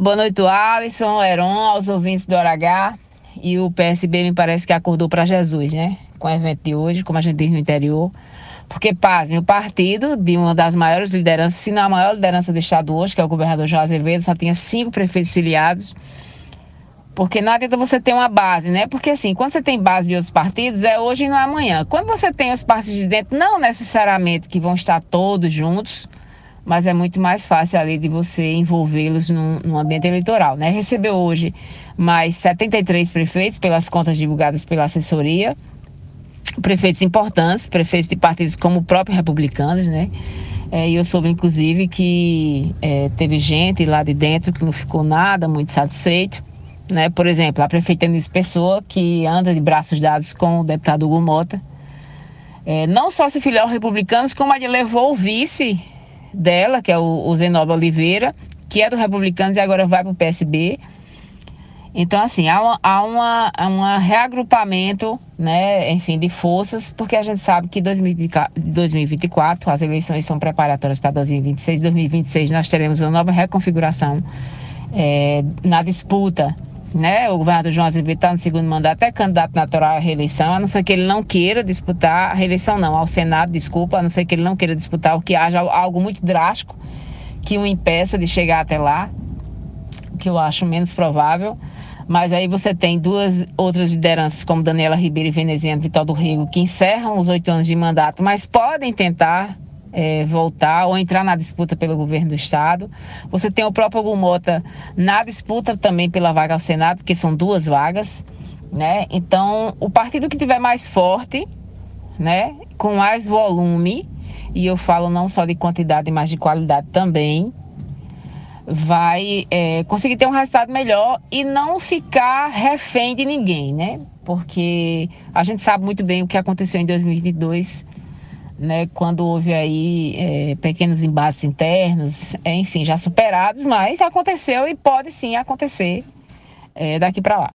Boa noite, Alisson, Heron, aos ouvintes do Aragá. E o PSB me parece que acordou para Jesus, né? Com o evento de hoje, como a gente diz no interior. Porque, pasme, o partido de uma das maiores lideranças, se não a maior liderança do estado hoje, que é o governador João Azevedo, só tinha cinco prefeitos filiados. Porque não adianta você ter uma base, né? Porque assim, quando você tem base de outros partidos, é hoje e não é amanhã. Quando você tem os partidos de dentro, não necessariamente que vão estar todos juntos, mas é muito mais fácil ali de você envolvê-los num, num, ambiente eleitoral, né? Recebeu hoje mais 73 prefeitos pelas contas divulgadas pela assessoria, prefeitos importantes, prefeitos de partidos como o próprio Republicanos, né? É, e eu soube, inclusive, que é, teve gente lá de dentro que não ficou nada muito satisfeito né? Por exemplo, a prefeita Eunice Pessoa, que anda de braços dados com o deputado Hugo Mota, é, não só se filiou republicanos, como ele levou o vice dela, que é o, o Zenoba Oliveira, que é do Republicanos e agora vai para o PSB. Então, assim, há, uma, há uma, um reagrupamento, né, enfim, de forças, porque a gente sabe que 2024, as eleições são preparatórias para 2026. 2026 nós teremos uma nova reconfiguração é, na disputa né? O governador João Azevedo está no segundo mandato, é candidato natural à reeleição, a não ser que ele não queira disputar a reeleição, não, ao Senado, desculpa, a não ser que ele não queira disputar, o que haja algo muito drástico que o impeça de chegar até lá, que eu acho menos provável. Mas aí você tem duas outras lideranças, como Daniela Ribeiro e Veneziano Vital do Rio, que encerram os oito anos de mandato, mas podem tentar é, voltar ou entrar na disputa pelo governo do estado. Você tem o próprio Gumota na disputa também pela vaga ao Senado, porque são duas vagas, né? Então, o partido que tiver mais forte, né, com mais volume, e eu falo não só de quantidade, mas de qualidade também, vai é, conseguir ter um resultado melhor e não ficar refém de ninguém, né? Porque a gente sabe muito bem o que aconteceu em 2022 né, quando houve aí é, pequenos embates internos, enfim, já superados, mas aconteceu e pode sim acontecer é, daqui para lá.